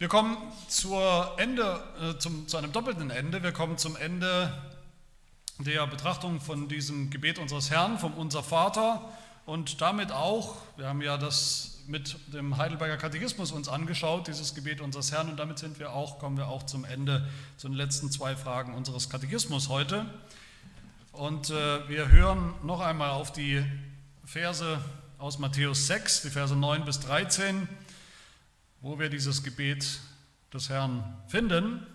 Wir kommen zur Ende, äh, zum, zu einem doppelten Ende. Wir kommen zum Ende der Betrachtung von diesem Gebet unseres Herrn, vom Unser Vater und damit auch, wir haben ja das mit dem Heidelberger Katechismus uns angeschaut, dieses Gebet unseres Herrn, und damit sind wir auch, kommen wir auch zum Ende, zu den letzten zwei Fragen unseres Katechismus heute. Und äh, wir hören noch einmal auf die Verse aus Matthäus 6, die Verse 9 bis 13 wo wir dieses Gebet des Herrn finden.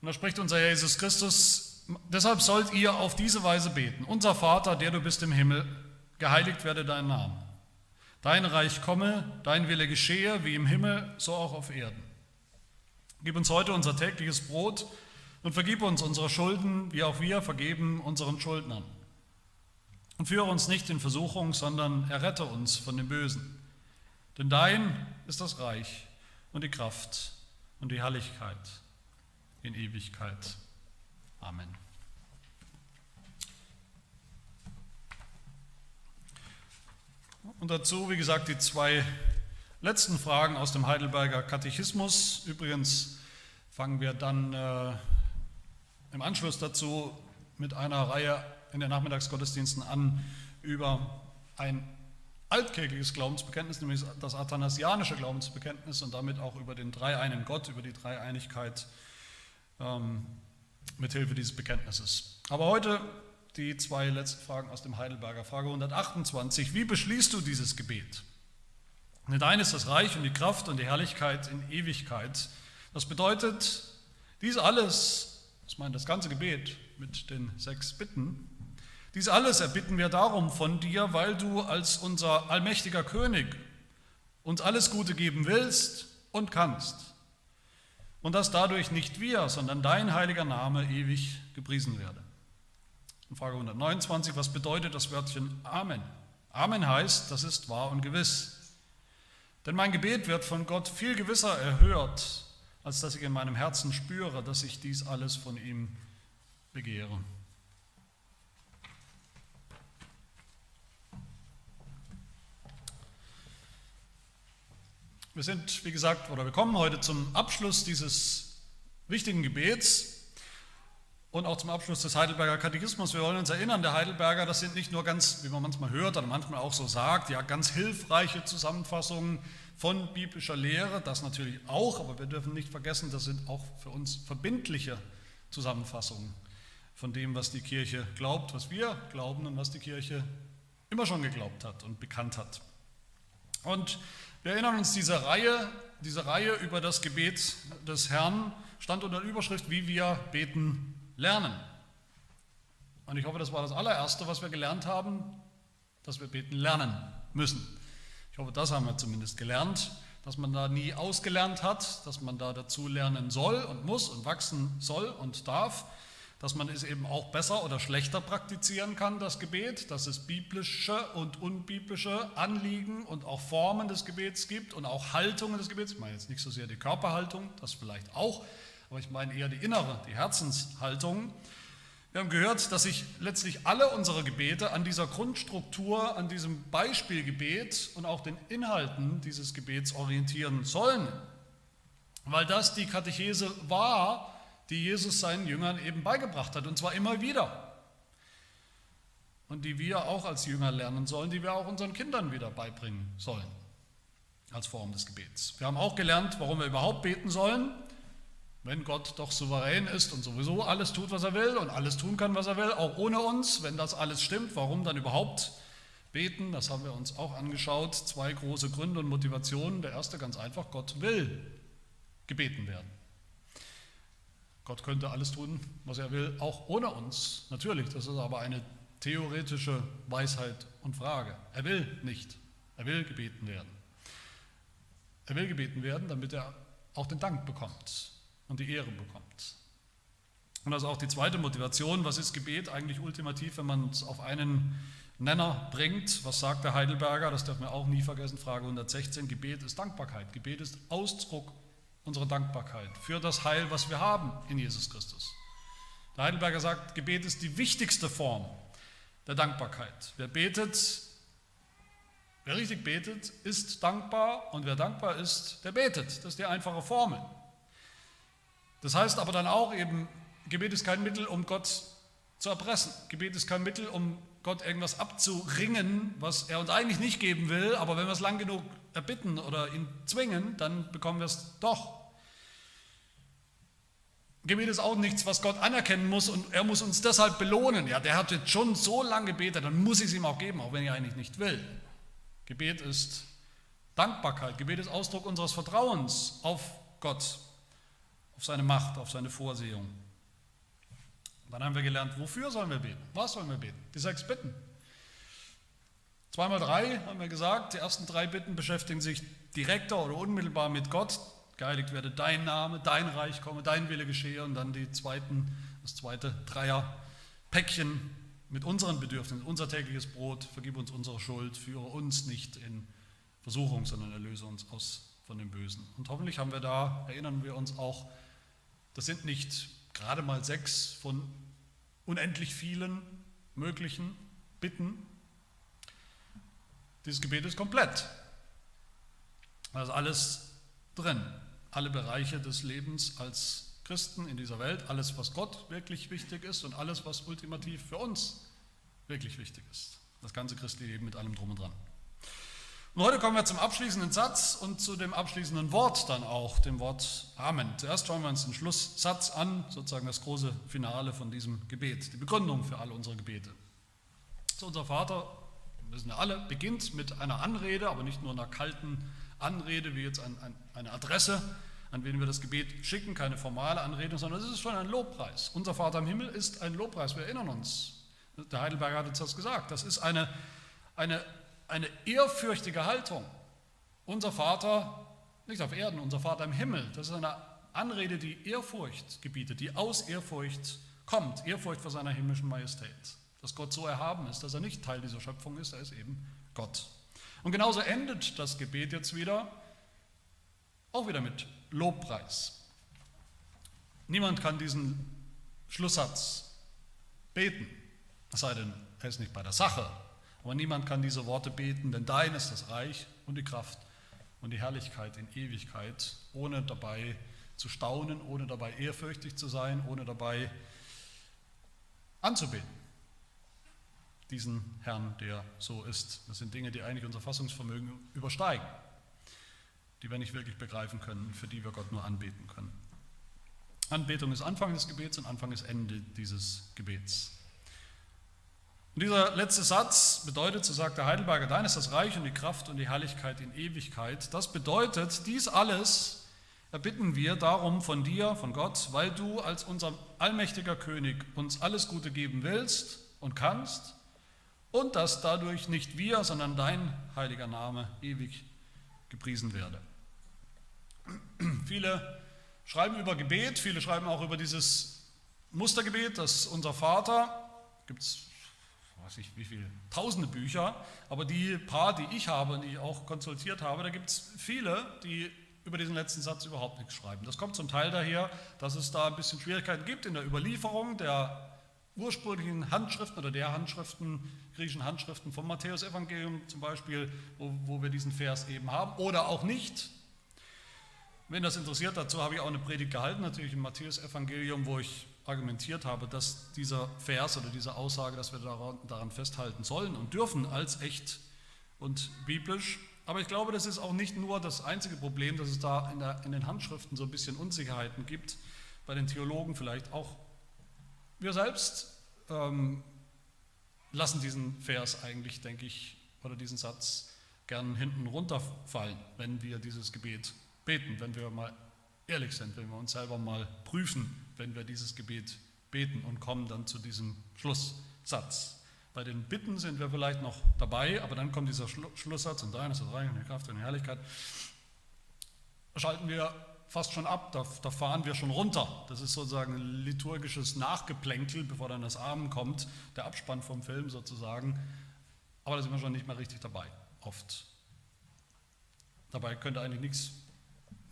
Und da spricht unser Herr Jesus Christus, deshalb sollt ihr auf diese Weise beten. Unser Vater, der du bist im Himmel, geheiligt werde dein Name. Dein Reich komme, dein Wille geschehe, wie im Himmel, so auch auf Erden. Gib uns heute unser tägliches Brot und vergib uns unsere Schulden, wie auch wir vergeben unseren Schuldnern. Und führe uns nicht in Versuchung, sondern errette uns von dem Bösen. Denn dein ist das Reich und die Kraft und die Herrlichkeit in Ewigkeit. Amen. Und dazu, wie gesagt, die zwei letzten Fragen aus dem Heidelberger Katechismus. Übrigens fangen wir dann äh, im Anschluss dazu mit einer Reihe in den Nachmittagsgottesdiensten an über ein altkirchliches Glaubensbekenntnis, nämlich das athanasianische Glaubensbekenntnis und damit auch über den dreieinen Gott, über die Dreieinigkeit ähm, mithilfe dieses Bekenntnisses. Aber heute die zwei letzten Fragen aus dem Heidelberger. Frage 128. Wie beschließt du dieses Gebet? Denn dein ist das Reich und die Kraft und die Herrlichkeit in Ewigkeit. Das bedeutet, dies alles, das meint das ganze Gebet mit den sechs Bitten, dies alles erbitten wir darum von dir, weil du als unser allmächtiger König uns alles Gute geben willst und kannst. Und dass dadurch nicht wir, sondern dein heiliger Name ewig gepriesen werde. In Frage 129, was bedeutet das Wörtchen Amen? Amen heißt, das ist wahr und gewiss. Denn mein Gebet wird von Gott viel gewisser erhört, als dass ich in meinem Herzen spüre, dass ich dies alles von ihm begehre. Wir sind, wie gesagt, oder wir kommen heute zum Abschluss dieses wichtigen Gebets und auch zum Abschluss des Heidelberger Katechismus. Wir wollen uns erinnern, der Heidelberger, das sind nicht nur ganz, wie man manchmal hört oder manchmal auch so sagt, ja, ganz hilfreiche Zusammenfassungen von biblischer Lehre, das natürlich auch, aber wir dürfen nicht vergessen, das sind auch für uns verbindliche Zusammenfassungen von dem, was die Kirche glaubt, was wir glauben und was die Kirche immer schon geglaubt hat und bekannt hat. Und wir erinnern uns, diese Reihe, diese Reihe über das Gebet des Herrn stand unter der Überschrift, wie wir beten lernen. Und ich hoffe, das war das allererste, was wir gelernt haben, dass wir beten lernen müssen. Ich hoffe, das haben wir zumindest gelernt, dass man da nie ausgelernt hat, dass man da dazu lernen soll und muss und wachsen soll und darf dass man es eben auch besser oder schlechter praktizieren kann, das Gebet, dass es biblische und unbiblische Anliegen und auch Formen des Gebets gibt und auch Haltungen des Gebets. Ich meine jetzt nicht so sehr die Körperhaltung, das vielleicht auch, aber ich meine eher die innere, die Herzenshaltung. Wir haben gehört, dass sich letztlich alle unsere Gebete an dieser Grundstruktur, an diesem Beispielgebet und auch den Inhalten dieses Gebets orientieren sollen, weil das die Katechese war, die Jesus seinen Jüngern eben beigebracht hat, und zwar immer wieder. Und die wir auch als Jünger lernen sollen, die wir auch unseren Kindern wieder beibringen sollen, als Form des Gebets. Wir haben auch gelernt, warum wir überhaupt beten sollen, wenn Gott doch souverän ist und sowieso alles tut, was er will und alles tun kann, was er will, auch ohne uns, wenn das alles stimmt, warum dann überhaupt beten? Das haben wir uns auch angeschaut. Zwei große Gründe und Motivationen. Der erste ganz einfach, Gott will gebeten werden. Gott könnte alles tun, was er will, auch ohne uns. Natürlich, das ist aber eine theoretische Weisheit und Frage. Er will nicht. Er will gebeten werden. Er will gebeten werden, damit er auch den Dank bekommt und die Ehre bekommt. Und das ist auch die zweite Motivation. Was ist Gebet eigentlich ultimativ, wenn man es auf einen Nenner bringt? Was sagt der Heidelberger? Das darf man auch nie vergessen. Frage 116. Gebet ist Dankbarkeit. Gebet ist Ausdruck unsere Dankbarkeit für das Heil, was wir haben in Jesus Christus. Der Heidelberger sagt, Gebet ist die wichtigste Form der Dankbarkeit. Wer betet, Wer richtig betet, ist dankbar und wer dankbar ist, der betet. Das ist die einfache Formel. Das heißt aber dann auch eben, Gebet ist kein Mittel, um Gott zu erpressen. Gebet ist kein Mittel, um Gott irgendwas abzuringen, was er uns eigentlich nicht geben will, aber wenn wir es lang genug erbitten oder ihn zwingen, dann bekommen wir es doch. Gebet ist auch nichts, was Gott anerkennen muss und er muss uns deshalb belohnen. Ja, der hat jetzt schon so lange gebetet, dann muss ich es ihm auch geben, auch wenn er eigentlich nicht will. Gebet ist Dankbarkeit. Gebet ist Ausdruck unseres Vertrauens auf Gott, auf seine Macht, auf seine Vorsehung. Dann haben wir gelernt, wofür sollen wir beten? Was sollen wir beten? Die sechs Bitten. Zweimal drei haben wir gesagt. Die ersten drei Bitten beschäftigen sich direkter oder unmittelbar mit Gott. Geheiligt werde dein Name, dein Reich komme, dein Wille geschehe. Und dann die zweiten, das zweite Dreier-Päckchen mit unseren Bedürfnissen, unser tägliches Brot, vergib uns unsere Schuld, führe uns nicht in Versuchung, sondern erlöse uns aus von dem Bösen. Und hoffentlich haben wir da, erinnern wir uns auch, das sind nicht gerade mal sechs von unendlich vielen möglichen Bitten. Dieses Gebet ist komplett. Da ist alles drin. Alle Bereiche des Lebens als Christen in dieser Welt, alles, was Gott wirklich wichtig ist und alles, was ultimativ für uns wirklich wichtig ist. Das ganze christliche Leben mit allem drum und dran. Und heute kommen wir zum abschließenden Satz und zu dem abschließenden Wort dann auch, dem Wort Amen. Zuerst schauen wir uns den Schlusssatz an, sozusagen das große Finale von diesem Gebet, die Begründung für alle unsere Gebete. So unser Vater, wissen wir alle, beginnt mit einer Anrede, aber nicht nur einer kalten Anrede wie jetzt ein, ein, eine Adresse, an wen wir das Gebet schicken, keine formale Anrede, sondern es ist schon ein Lobpreis. Unser Vater im Himmel ist ein Lobpreis, wir erinnern uns. Der Heidelberger hat uns das gesagt. Das ist eine, eine eine ehrfürchtige Haltung. Unser Vater, nicht auf Erden, unser Vater im Himmel, das ist eine Anrede, die Ehrfurcht gebietet, die aus Ehrfurcht kommt, Ehrfurcht vor seiner himmlischen Majestät. Dass Gott so erhaben ist, dass er nicht Teil dieser Schöpfung ist, er ist eben Gott. Und genauso endet das Gebet jetzt wieder, auch wieder mit Lobpreis. Niemand kann diesen Schlusssatz beten, es sei denn, er ist nicht bei der Sache, aber niemand kann diese Worte beten, denn dein ist das Reich und die Kraft und die Herrlichkeit in Ewigkeit, ohne dabei zu staunen, ohne dabei ehrfürchtig zu sein, ohne dabei anzubeten. Diesen Herrn, der so ist. Das sind Dinge, die eigentlich unser Fassungsvermögen übersteigen, die wir nicht wirklich begreifen können, für die wir Gott nur anbeten können. Anbetung ist Anfang des Gebets und Anfang ist Ende dieses Gebets. Und dieser letzte Satz bedeutet, so sagt der Heidelberger, dein ist das Reich und die Kraft und die Herrlichkeit in Ewigkeit. Das bedeutet, dies alles erbitten wir darum von dir, von Gott, weil du als unser allmächtiger König uns alles Gute geben willst und kannst und dass dadurch nicht wir, sondern dein heiliger Name ewig gepriesen werde. Viele schreiben über Gebet, viele schreiben auch über dieses Mustergebet, das unser Vater, gibt es weiß ich wie viele, tausende Bücher, aber die paar, die ich habe und die ich auch konsultiert habe, da gibt es viele, die über diesen letzten Satz überhaupt nichts schreiben. Das kommt zum Teil daher, dass es da ein bisschen Schwierigkeiten gibt in der Überlieferung der ursprünglichen Handschriften oder der Handschriften, griechischen Handschriften vom Matthäusevangelium zum Beispiel, wo, wo wir diesen Vers eben haben, oder auch nicht. Wenn das interessiert, dazu habe ich auch eine Predigt gehalten, natürlich im Matthäusevangelium, wo ich argumentiert habe, dass dieser Vers oder diese Aussage, dass wir daran, festhalten sollen und dürfen als echt und biblisch. Aber ich glaube, das ist auch nicht nur das einzige Problem, dass es da in, der, in den Handschriften so ein bisschen Unsicherheiten gibt, bei den Theologen vielleicht auch. Wir selbst ähm, lassen diesen Vers eigentlich, denke ich, oder diesen Satz gern hinten runterfallen, wenn wir dieses Gebet beten, wenn wir mal ehrlich sind, wenn wir uns selber mal prüfen, wenn wir dieses Gebet beten und kommen dann zu diesem Schlusssatz. Bei den Bitten sind wir vielleicht noch dabei, aber dann kommt dieser Schlusssatz und dein ist Reich und die Kraft und die Herrlichkeit. Schalten wir fast schon ab, da, da, fahren wir schon runter. Das ist sozusagen ein liturgisches Nachgeplänkel, bevor dann das Abend kommt, der Abspann vom Film sozusagen. Aber da sind wir schon nicht mehr richtig dabei, oft. Dabei könnte eigentlich nichts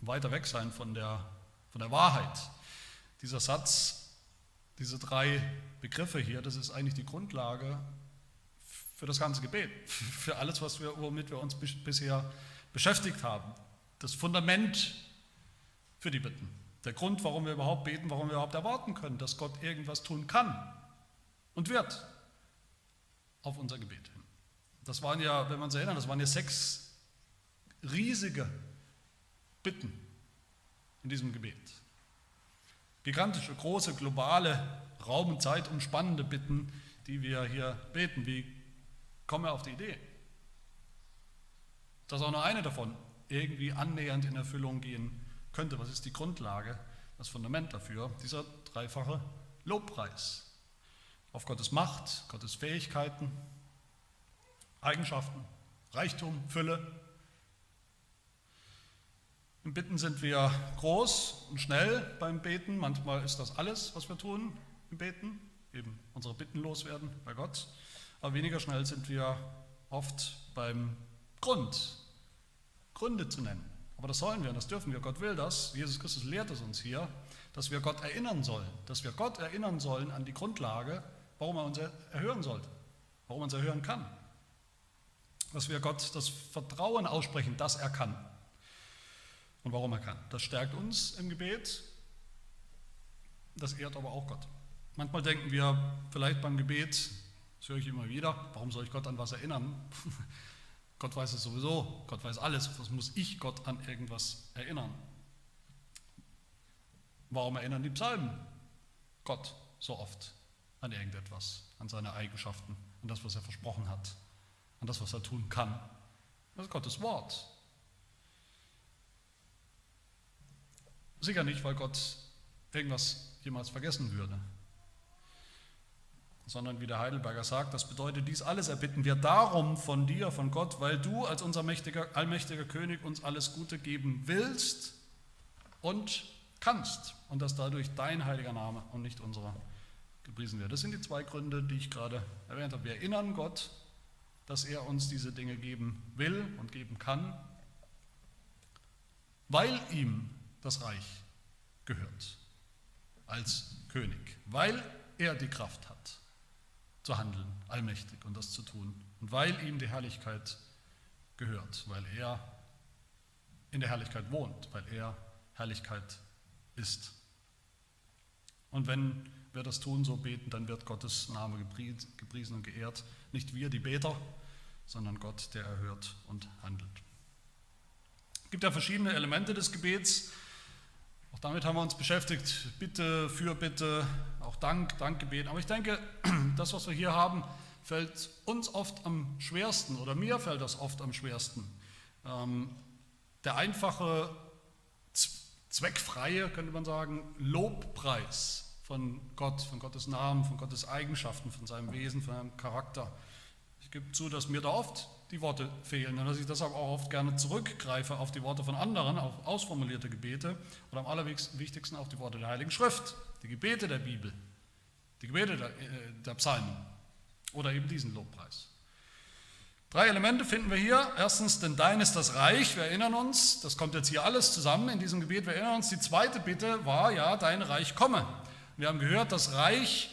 weiter weg sein von der, von der Wahrheit. Dieser Satz, diese drei Begriffe hier, das ist eigentlich die Grundlage für das ganze Gebet, für alles, was wir, womit wir uns bisher beschäftigt haben. Das Fundament für die Bitten. Der Grund, warum wir überhaupt beten, warum wir überhaupt erwarten können, dass Gott irgendwas tun kann und wird auf unser Gebet hin. Das waren ja, wenn man sich erinnert, das waren ja sechs riesige Bitten in diesem Gebet. Gigantische, große, globale, Raum und Zeit umspannende Bitten, die wir hier beten. Wie kommen wir auf die Idee? Dass auch nur eine davon irgendwie annähernd in Erfüllung gehen könnte. Was ist die Grundlage, das Fundament dafür? Dieser dreifache Lobpreis auf Gottes Macht, Gottes Fähigkeiten, Eigenschaften, Reichtum, Fülle. Im Bitten sind wir groß und schnell beim Beten. Manchmal ist das alles, was wir tun im Beten, eben unsere Bitten loswerden bei Gott. Aber weniger schnell sind wir oft beim Grund, Gründe zu nennen. Aber das sollen wir und das dürfen wir. Gott will das. Jesus Christus lehrt es uns hier, dass wir Gott erinnern sollen. Dass wir Gott erinnern sollen an die Grundlage, warum er uns erhören sollte, warum er uns erhören kann. Dass wir Gott das Vertrauen aussprechen, dass er kann und warum er kann. Das stärkt uns im Gebet, das ehrt aber auch Gott. Manchmal denken wir vielleicht beim Gebet, das höre ich immer wieder, warum soll ich Gott an was erinnern? Gott weiß es sowieso, Gott weiß alles, was muss ich Gott an irgendwas erinnern? Warum erinnern die Psalmen Gott so oft an irgendetwas, an seine Eigenschaften, an das, was er versprochen hat, an das, was er tun kann? Das ist Gottes Wort. Sicher nicht, weil Gott irgendwas jemals vergessen würde sondern wie der Heidelberger sagt, das bedeutet, dies alles erbitten wir darum von dir, von Gott, weil du als unser mächtiger, allmächtiger König uns alles Gute geben willst und kannst und dass dadurch dein heiliger Name und nicht unserer gepriesen wird. Das sind die zwei Gründe, die ich gerade erwähnt habe. Wir erinnern Gott, dass er uns diese Dinge geben will und geben kann, weil ihm das Reich gehört als König, weil er die Kraft hat zu handeln, allmächtig und das zu tun. Und weil ihm die Herrlichkeit gehört, weil er in der Herrlichkeit wohnt, weil er Herrlichkeit ist. Und wenn wir das tun, so beten, dann wird Gottes Name gepriesen und geehrt. Nicht wir, die Beter, sondern Gott, der erhört und handelt. Es gibt ja verschiedene Elemente des Gebets. Auch damit haben wir uns beschäftigt. Bitte, Fürbitte, auch Dank, Dankgebet. Aber ich denke, das, was wir hier haben, fällt uns oft am schwersten oder mir fällt das oft am schwersten. Ähm, der einfache, zweckfreie, könnte man sagen, Lobpreis von Gott, von Gottes Namen, von Gottes Eigenschaften, von seinem Wesen, von seinem Charakter. Ich gebe zu, dass mir da oft die Worte fehlen und dass ich deshalb auch oft gerne zurückgreife auf die Worte von anderen, auf ausformulierte Gebete oder am allerwichtigsten auf die Worte der Heiligen Schrift, die Gebete der Bibel, die Gebete der, äh, der Psalmen oder eben diesen Lobpreis. Drei Elemente finden wir hier. Erstens, denn dein ist das Reich, wir erinnern uns, das kommt jetzt hier alles zusammen in diesem Gebet, wir erinnern uns, die zweite Bitte war, ja, dein Reich komme. Wir haben gehört, das Reich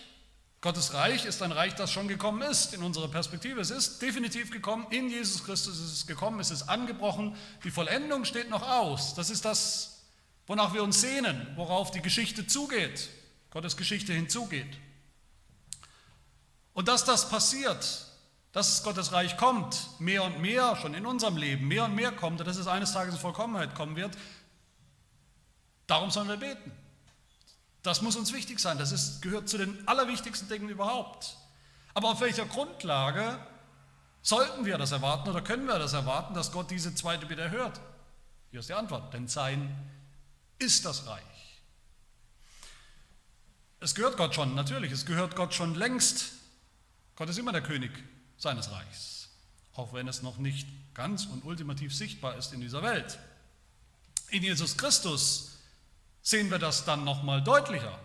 Gottes Reich ist ein Reich, das schon gekommen ist in unserer Perspektive. Es ist definitiv gekommen, in Jesus Christus ist es gekommen, es ist angebrochen, die Vollendung steht noch aus. Das ist das, wonach wir uns sehnen, worauf die Geschichte zugeht, Gottes Geschichte hinzugeht. Und dass das passiert, dass Gottes Reich kommt, mehr und mehr schon in unserem Leben, mehr und mehr kommt und dass es eines Tages in Vollkommenheit kommen wird, darum sollen wir beten. Das muss uns wichtig sein. Das ist, gehört zu den allerwichtigsten Dingen überhaupt. Aber auf welcher Grundlage sollten wir das erwarten oder können wir das erwarten, dass Gott diese zweite Bitte hört? Hier ist die Antwort. Denn sein ist das Reich. Es gehört Gott schon, natürlich, es gehört Gott schon längst. Gott ist immer der König seines Reichs, auch wenn es noch nicht ganz und ultimativ sichtbar ist in dieser Welt. In Jesus Christus sehen wir das dann nochmal deutlicher.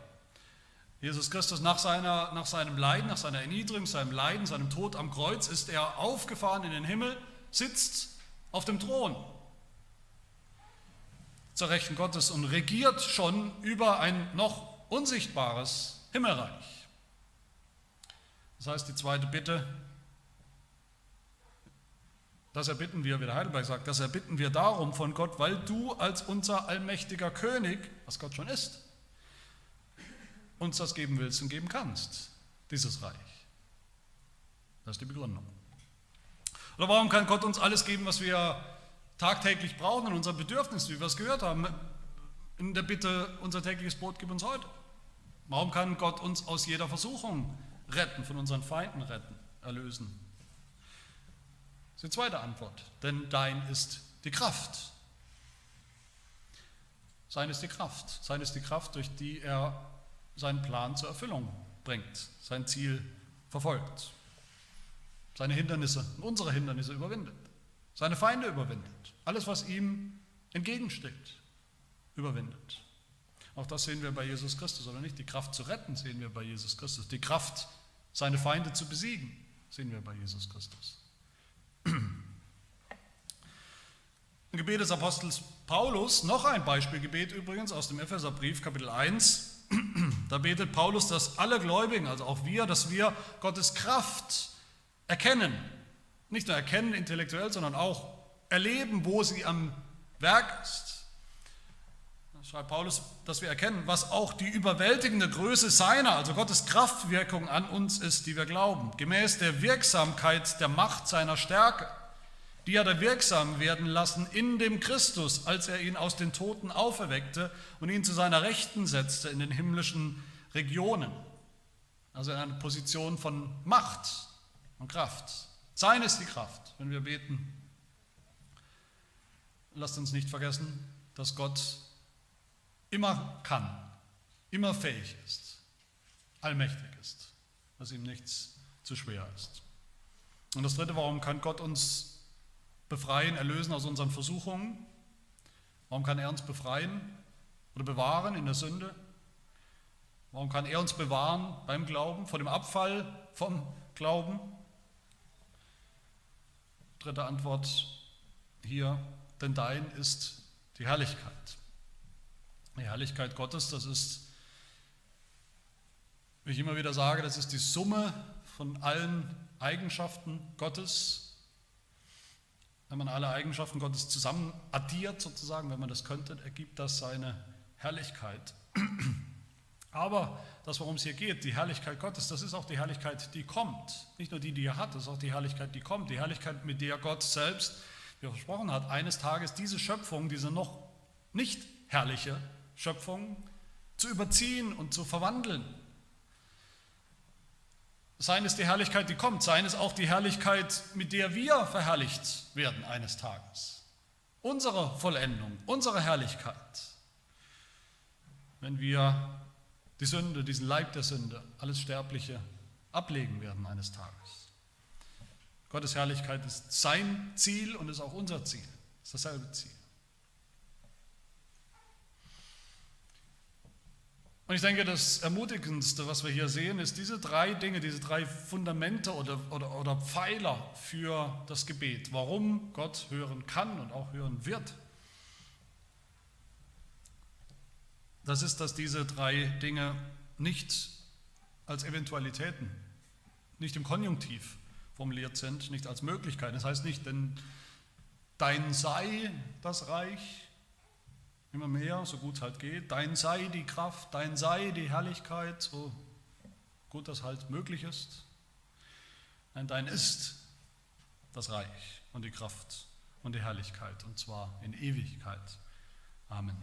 Jesus Christus nach, seiner, nach seinem Leiden, nach seiner Erniedrigung, seinem Leiden, seinem Tod am Kreuz ist er aufgefahren in den Himmel, sitzt auf dem Thron zur Rechten Gottes und regiert schon über ein noch unsichtbares Himmelreich. Das heißt, die zweite Bitte, Das erbitten wir, wie der Heidelberg sagt, das erbitten wir darum von Gott, weil du als unser allmächtiger König, was Gott schon ist, uns das geben willst und geben kannst, dieses Reich. Das ist die Begründung. Oder warum kann Gott uns alles geben, was wir tagtäglich brauchen in unserem Bedürfnis, wie wir es gehört haben, in der Bitte, unser tägliches Brot gib uns heute? Warum kann Gott uns aus jeder Versuchung retten, von unseren Feinden retten, erlösen? Das ist die zweite Antwort. Denn dein ist die Kraft. Sein ist die Kraft. Sein ist die Kraft, durch die er seinen Plan zur Erfüllung bringt, sein Ziel verfolgt, seine Hindernisse, unsere Hindernisse überwindet, seine Feinde überwindet, alles, was ihm entgegensteht, überwindet. Auch das sehen wir bei Jesus Christus, oder nicht? Die Kraft zu retten sehen wir bei Jesus Christus. Die Kraft, seine Feinde zu besiegen, sehen wir bei Jesus Christus. Im Gebet des Apostels Paulus, noch ein Beispielgebet übrigens aus dem Epheserbrief, Kapitel 1, da betet Paulus, dass alle Gläubigen, also auch wir, dass wir Gottes Kraft erkennen. Nicht nur erkennen intellektuell, sondern auch erleben, wo sie am Werk ist. Schreibt Paulus, dass wir erkennen, was auch die überwältigende Größe seiner, also Gottes Kraftwirkung an uns ist, die wir glauben, gemäß der Wirksamkeit der Macht seiner Stärke die hat er wirksam werden lassen in dem Christus, als er ihn aus den Toten auferweckte und ihn zu seiner Rechten setzte in den himmlischen Regionen. Also in einer Position von Macht und Kraft. Sein ist die Kraft, wenn wir beten. Lasst uns nicht vergessen, dass Gott immer kann, immer fähig ist, allmächtig ist, dass ihm nichts zu schwer ist. Und das Dritte, warum kann Gott uns befreien, erlösen aus unseren Versuchungen? Warum kann er uns befreien oder bewahren in der Sünde? Warum kann er uns bewahren beim Glauben, vor dem Abfall vom Glauben? Dritte Antwort hier, denn dein ist die Herrlichkeit. Die Herrlichkeit Gottes, das ist, wie ich immer wieder sage, das ist die Summe von allen Eigenschaften Gottes, wenn man alle Eigenschaften Gottes zusammen addiert, sozusagen, wenn man das könnte, ergibt das seine Herrlichkeit. Aber das, worum es hier geht, die Herrlichkeit Gottes, das ist auch die Herrlichkeit, die kommt. Nicht nur die, die er hat, das ist auch die Herrlichkeit, die kommt. Die Herrlichkeit, mit der Gott selbst, wie er versprochen hat, eines Tages diese Schöpfung, diese noch nicht herrliche Schöpfung, zu überziehen und zu verwandeln sein ist die Herrlichkeit, die kommt. Sein ist auch die Herrlichkeit, mit der wir verherrlicht werden eines Tages. Unsere Vollendung, unsere Herrlichkeit. Wenn wir die Sünde, diesen Leib der Sünde, alles Sterbliche ablegen werden eines Tages. Gottes Herrlichkeit ist sein Ziel und ist auch unser Ziel. ist dasselbe Ziel. Und ich denke, das Ermutigendste, was wir hier sehen, ist diese drei Dinge, diese drei Fundamente oder, oder, oder Pfeiler für das Gebet, warum Gott hören kann und auch hören wird. Das ist, dass diese drei Dinge nicht als Eventualitäten, nicht im Konjunktiv formuliert sind, nicht als Möglichkeit. Das heißt nicht, denn dein sei das Reich, immer mehr, so gut es halt geht. Dein sei die Kraft, dein sei die Herrlichkeit, so gut das halt möglich ist. Nein, dein ist das Reich und die Kraft und die Herrlichkeit, und zwar in Ewigkeit. Amen.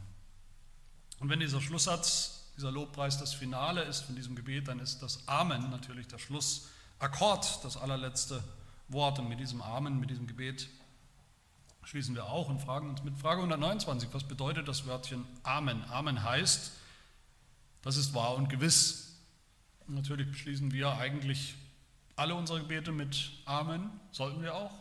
Und wenn dieser Schlusssatz, dieser Lobpreis das Finale ist von diesem Gebet, dann ist das Amen natürlich der Schlussakkord, das allerletzte Wort. Und mit diesem Amen, mit diesem Gebet schließen wir auch und fragen uns mit Frage 129, was bedeutet das Wörtchen Amen? Amen heißt, das ist wahr und gewiss. Natürlich beschließen wir eigentlich alle unsere Gebete mit Amen, sollten wir auch.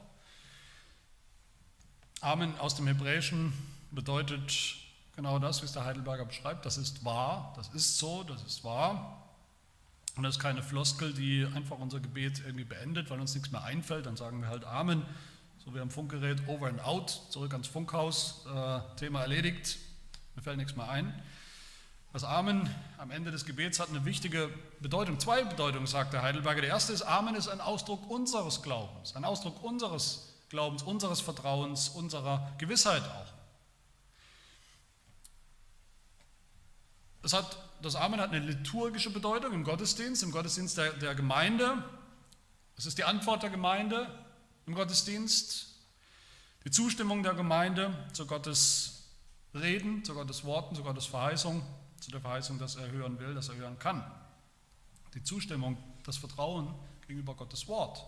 Amen aus dem Hebräischen bedeutet genau das, wie es der Heidelberger beschreibt. Das ist wahr, das ist so, das ist wahr. Und das ist keine Floskel, die einfach unser Gebet irgendwie beendet, weil uns nichts mehr einfällt. Dann sagen wir halt Amen, so wie am Funkgerät Over and Out, zurück ans Funkhaus, äh, Thema erledigt, mir fällt nichts mehr ein. Das Amen am Ende des Gebets hat eine wichtige Bedeutung, zwei Bedeutungen, sagt der Heidelberger. Der erste ist, Amen ist ein Ausdruck unseres Glaubens, ein Ausdruck unseres Glaubens, unseres Vertrauens, unserer Gewissheit auch. Das, hat, das Amen hat eine liturgische Bedeutung im Gottesdienst, im Gottesdienst der, der Gemeinde. Es ist die Antwort der Gemeinde im Gottesdienst, die Zustimmung der Gemeinde zu Gottes Reden, zu Gottes Worten, zu Gottes Verheißung, zu der Verheißung, dass er hören will, dass er hören kann. Die Zustimmung, das Vertrauen gegenüber Gottes Wort.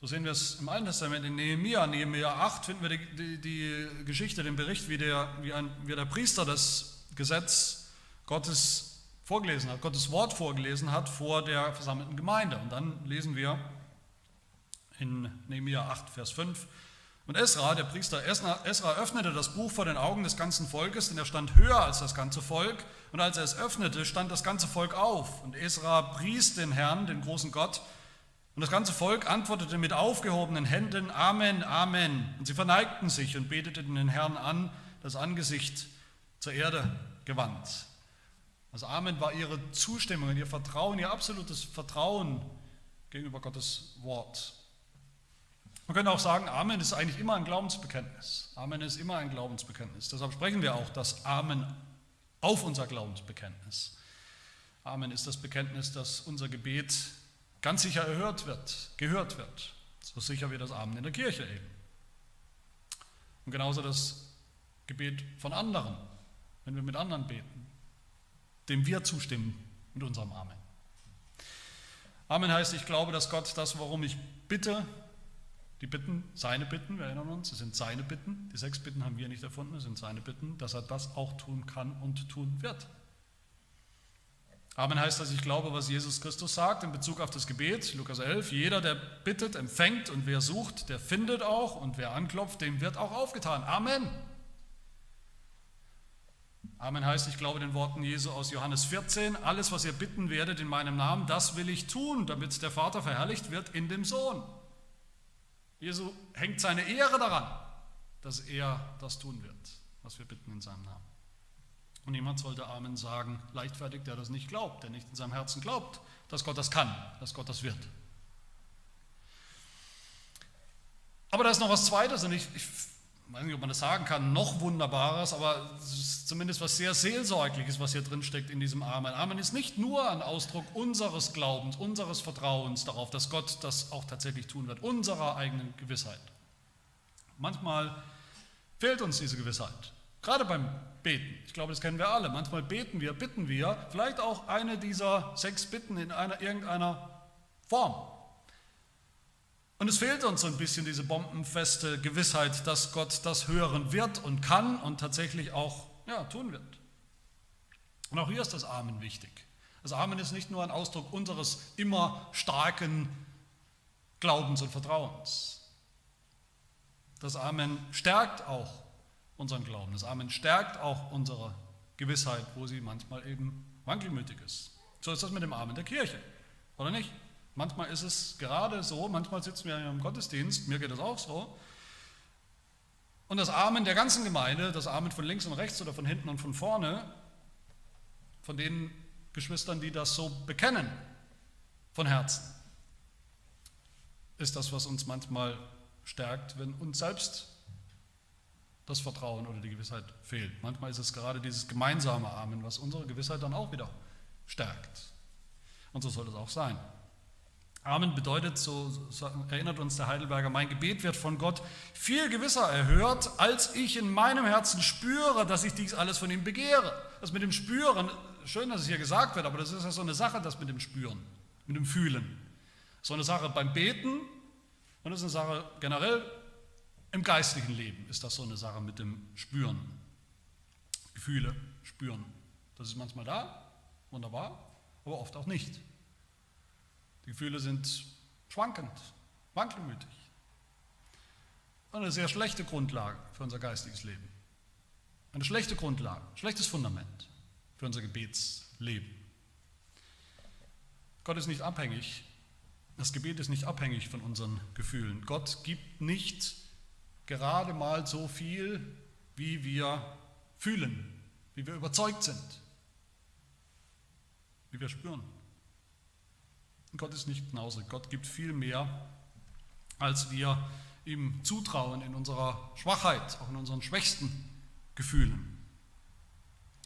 So sehen wir es im Alten Testament in Nehemia. Nehemia 8 finden wir die, die, die Geschichte, den Bericht, wie der, wie, ein, wie der Priester das Gesetz Gottes vorgelesen hat, Gottes Wort vorgelesen hat vor der versammelten Gemeinde. Und dann lesen wir in Nehemia 8, Vers 5, und Esra, der Priester Esra, öffnete das Buch vor den Augen des ganzen Volkes, denn er stand höher als das ganze Volk. Und als er es öffnete, stand das ganze Volk auf. Und Esra pries den Herrn, den großen Gott. Und das ganze Volk antwortete mit aufgehobenen Händen, Amen, Amen. Und sie verneigten sich und beteten den Herrn an, das Angesicht zur Erde gewandt. Also Amen war ihre Zustimmung, ihr Vertrauen, ihr absolutes Vertrauen gegenüber Gottes Wort. Man könnte auch sagen, Amen ist eigentlich immer ein Glaubensbekenntnis. Amen ist immer ein Glaubensbekenntnis. Deshalb sprechen wir auch das Amen auf unser Glaubensbekenntnis. Amen ist das Bekenntnis, dass unser Gebet ganz sicher erhört wird, gehört wird. So sicher wie das Amen in der Kirche eben. Und genauso das Gebet von anderen, wenn wir mit anderen beten, dem wir zustimmen mit unserem Amen. Amen heißt, ich glaube, dass Gott das, worum ich bitte, die Bitten, seine Bitten, wir erinnern uns, es sind seine Bitten. Die sechs Bitten haben wir nicht erfunden, es sind seine Bitten, dass er das auch tun kann und tun wird. Amen heißt, dass ich glaube, was Jesus Christus sagt in Bezug auf das Gebet, Lukas 11, jeder, der bittet, empfängt und wer sucht, der findet auch und wer anklopft, dem wird auch aufgetan. Amen. Amen heißt, ich glaube den Worten Jesu aus Johannes 14, alles, was ihr bitten werdet in meinem Namen, das will ich tun, damit der Vater verherrlicht wird in dem Sohn. Jesu hängt seine Ehre daran, dass er das tun wird, was wir bitten in seinem Namen. Und niemand sollte Amen sagen, leichtfertig, der das nicht glaubt, der nicht in seinem Herzen glaubt, dass Gott das kann, dass Gott das wird. Aber da ist noch was Zweites und ich, ich ich weiß nicht, ob man das sagen kann, noch Wunderbares, aber es ist zumindest was sehr Seelsorgliches, was hier drin steckt in diesem Amen. Amen ist nicht nur ein Ausdruck unseres Glaubens, unseres Vertrauens darauf, dass Gott das auch tatsächlich tun wird, unserer eigenen Gewissheit. Manchmal fehlt uns diese Gewissheit, gerade beim Beten. Ich glaube, das kennen wir alle. Manchmal beten wir, bitten wir, vielleicht auch eine dieser sechs Bitten in einer, irgendeiner Form. Und es fehlt uns so ein bisschen diese bombenfeste Gewissheit, dass Gott das hören wird und kann und tatsächlich auch ja, tun wird. Und auch hier ist das Amen wichtig. Das Amen ist nicht nur ein Ausdruck unseres immer starken Glaubens und Vertrauens. Das Amen stärkt auch unseren Glauben. Das Amen stärkt auch unsere Gewissheit, wo sie manchmal eben wankelmütig ist. So ist das mit dem Amen der Kirche, oder nicht? Manchmal ist es gerade so, manchmal sitzen wir im Gottesdienst, mir geht das auch so. Und das Amen der ganzen Gemeinde, das Amen von links und rechts oder von hinten und von vorne, von den Geschwistern, die das so bekennen, von Herzen, ist das, was uns manchmal stärkt, wenn uns selbst das Vertrauen oder die Gewissheit fehlt. Manchmal ist es gerade dieses gemeinsame Amen, was unsere Gewissheit dann auch wieder stärkt. Und so soll es auch sein. Amen bedeutet, so, erinnert uns der Heidelberger, mein Gebet wird von Gott viel gewisser erhört, als ich in meinem Herzen spüre, dass ich dies alles von ihm begehre. Das mit dem Spüren, schön, dass es hier gesagt wird, aber das ist ja so eine Sache, das mit dem Spüren, mit dem Fühlen. So eine Sache beim Beten und das ist eine Sache generell im geistlichen Leben ist das so eine Sache mit dem Spüren. Gefühle, Spüren. Das ist manchmal da, wunderbar, aber oft auch nicht. Gefühle sind schwankend, wankelmütig. Eine sehr schlechte Grundlage für unser geistiges Leben. Eine schlechte Grundlage, schlechtes Fundament für unser Gebetsleben. Gott ist nicht abhängig, das Gebet ist nicht abhängig von unseren Gefühlen. Gott gibt nicht gerade mal so viel, wie wir fühlen, wie wir überzeugt sind, wie wir spüren. Gott ist nicht genauso. Gott gibt viel mehr, als wir ihm zutrauen in unserer Schwachheit, auch in unseren schwächsten Gefühlen,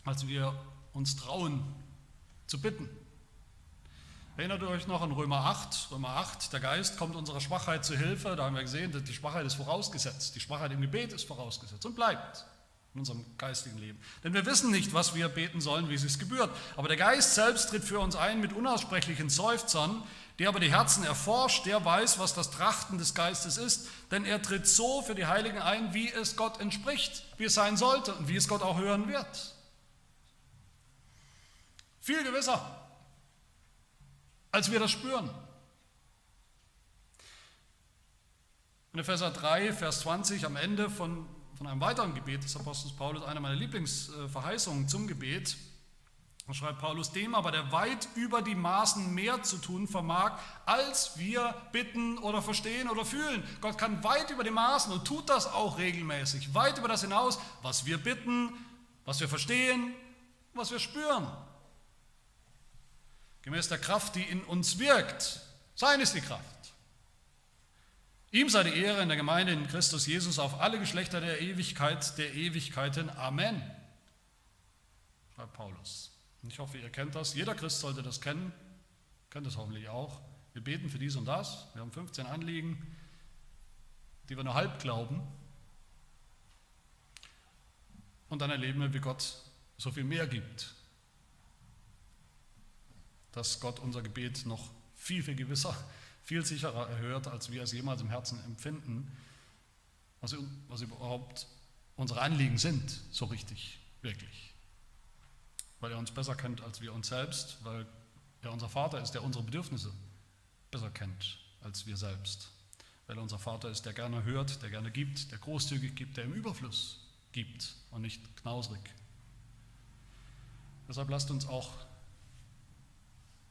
als wir uns trauen zu bitten. Erinnert ihr euch noch an Römer 8? Römer 8, der Geist kommt unserer Schwachheit zu Hilfe. Da haben wir gesehen, dass die Schwachheit ist vorausgesetzt. Die Schwachheit im Gebet ist vorausgesetzt und bleibt in unserem geistigen Leben. Denn wir wissen nicht, was wir beten sollen, wie es sich gebührt. Aber der Geist selbst tritt für uns ein mit unaussprechlichen Seufzern, der aber die Herzen erforscht, der weiß, was das Trachten des Geistes ist, denn er tritt so für die Heiligen ein, wie es Gott entspricht, wie es sein sollte und wie es Gott auch hören wird. Viel gewisser, als wir das spüren. In Epheser 3, Vers 20, am Ende von, von einem weiteren Gebet des Apostels Paulus, eine meiner Lieblingsverheißungen zum Gebet, da schreibt Paulus, dem aber, der weit über die Maßen mehr zu tun vermag, als wir bitten oder verstehen oder fühlen. Gott kann weit über die Maßen und tut das auch regelmäßig, weit über das hinaus, was wir bitten, was wir verstehen, was wir spüren. Gemäß der Kraft, die in uns wirkt. Sein ist die Kraft. Ihm sei die Ehre in der Gemeinde in Christus Jesus auf alle Geschlechter der Ewigkeit, der Ewigkeiten. Amen. Schreibt Paulus. Ich hoffe, ihr kennt das. Jeder Christ sollte das kennen. Kennt es hoffentlich auch. Wir beten für dies und das. Wir haben 15 Anliegen, die wir nur halb glauben. Und dann erleben wir, wie Gott so viel mehr gibt. Dass Gott unser Gebet noch viel, viel gewisser, viel sicherer erhört, als wir es jemals im Herzen empfinden, was, was überhaupt unsere Anliegen sind, so richtig, wirklich weil er uns besser kennt als wir uns selbst, weil er unser Vater ist, der unsere Bedürfnisse besser kennt als wir selbst, weil er unser Vater ist, der gerne hört, der gerne gibt, der großzügig gibt, der im Überfluss gibt und nicht knausrig. Deshalb lasst uns auch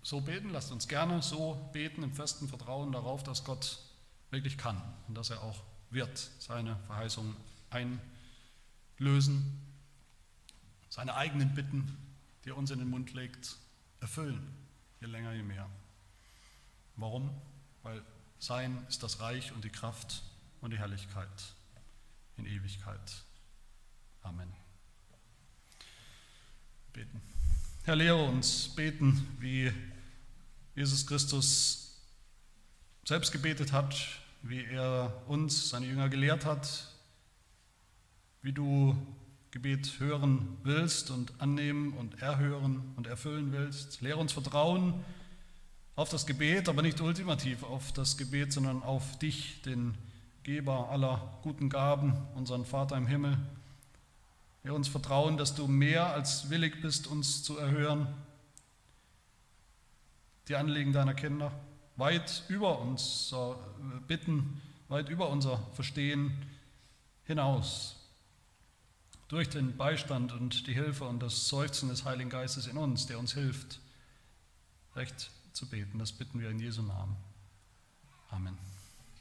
so beten, lasst uns gerne so beten im festen Vertrauen darauf, dass Gott wirklich kann und dass er auch wird seine Verheißungen einlösen, seine eigenen Bitten die er uns in den Mund legt, erfüllen, je länger, je mehr. Warum? Weil sein ist das Reich und die Kraft und die Herrlichkeit in Ewigkeit. Amen. Beten. Herr, lehre uns beten, wie Jesus Christus selbst gebetet hat, wie er uns, seine Jünger, gelehrt hat, wie du Gebet hören willst und annehmen und erhören und erfüllen willst. Lehre uns Vertrauen auf das Gebet, aber nicht ultimativ auf das Gebet, sondern auf dich, den Geber aller guten Gaben, unseren Vater im Himmel. Lehre uns Vertrauen, dass du mehr als willig bist, uns zu erhören. Die Anliegen deiner Kinder weit über uns bitten, weit über unser Verstehen hinaus durch den Beistand und die Hilfe und das Seufzen des Heiligen Geistes in uns, der uns hilft, recht zu beten. Das bitten wir in Jesu Namen. Amen.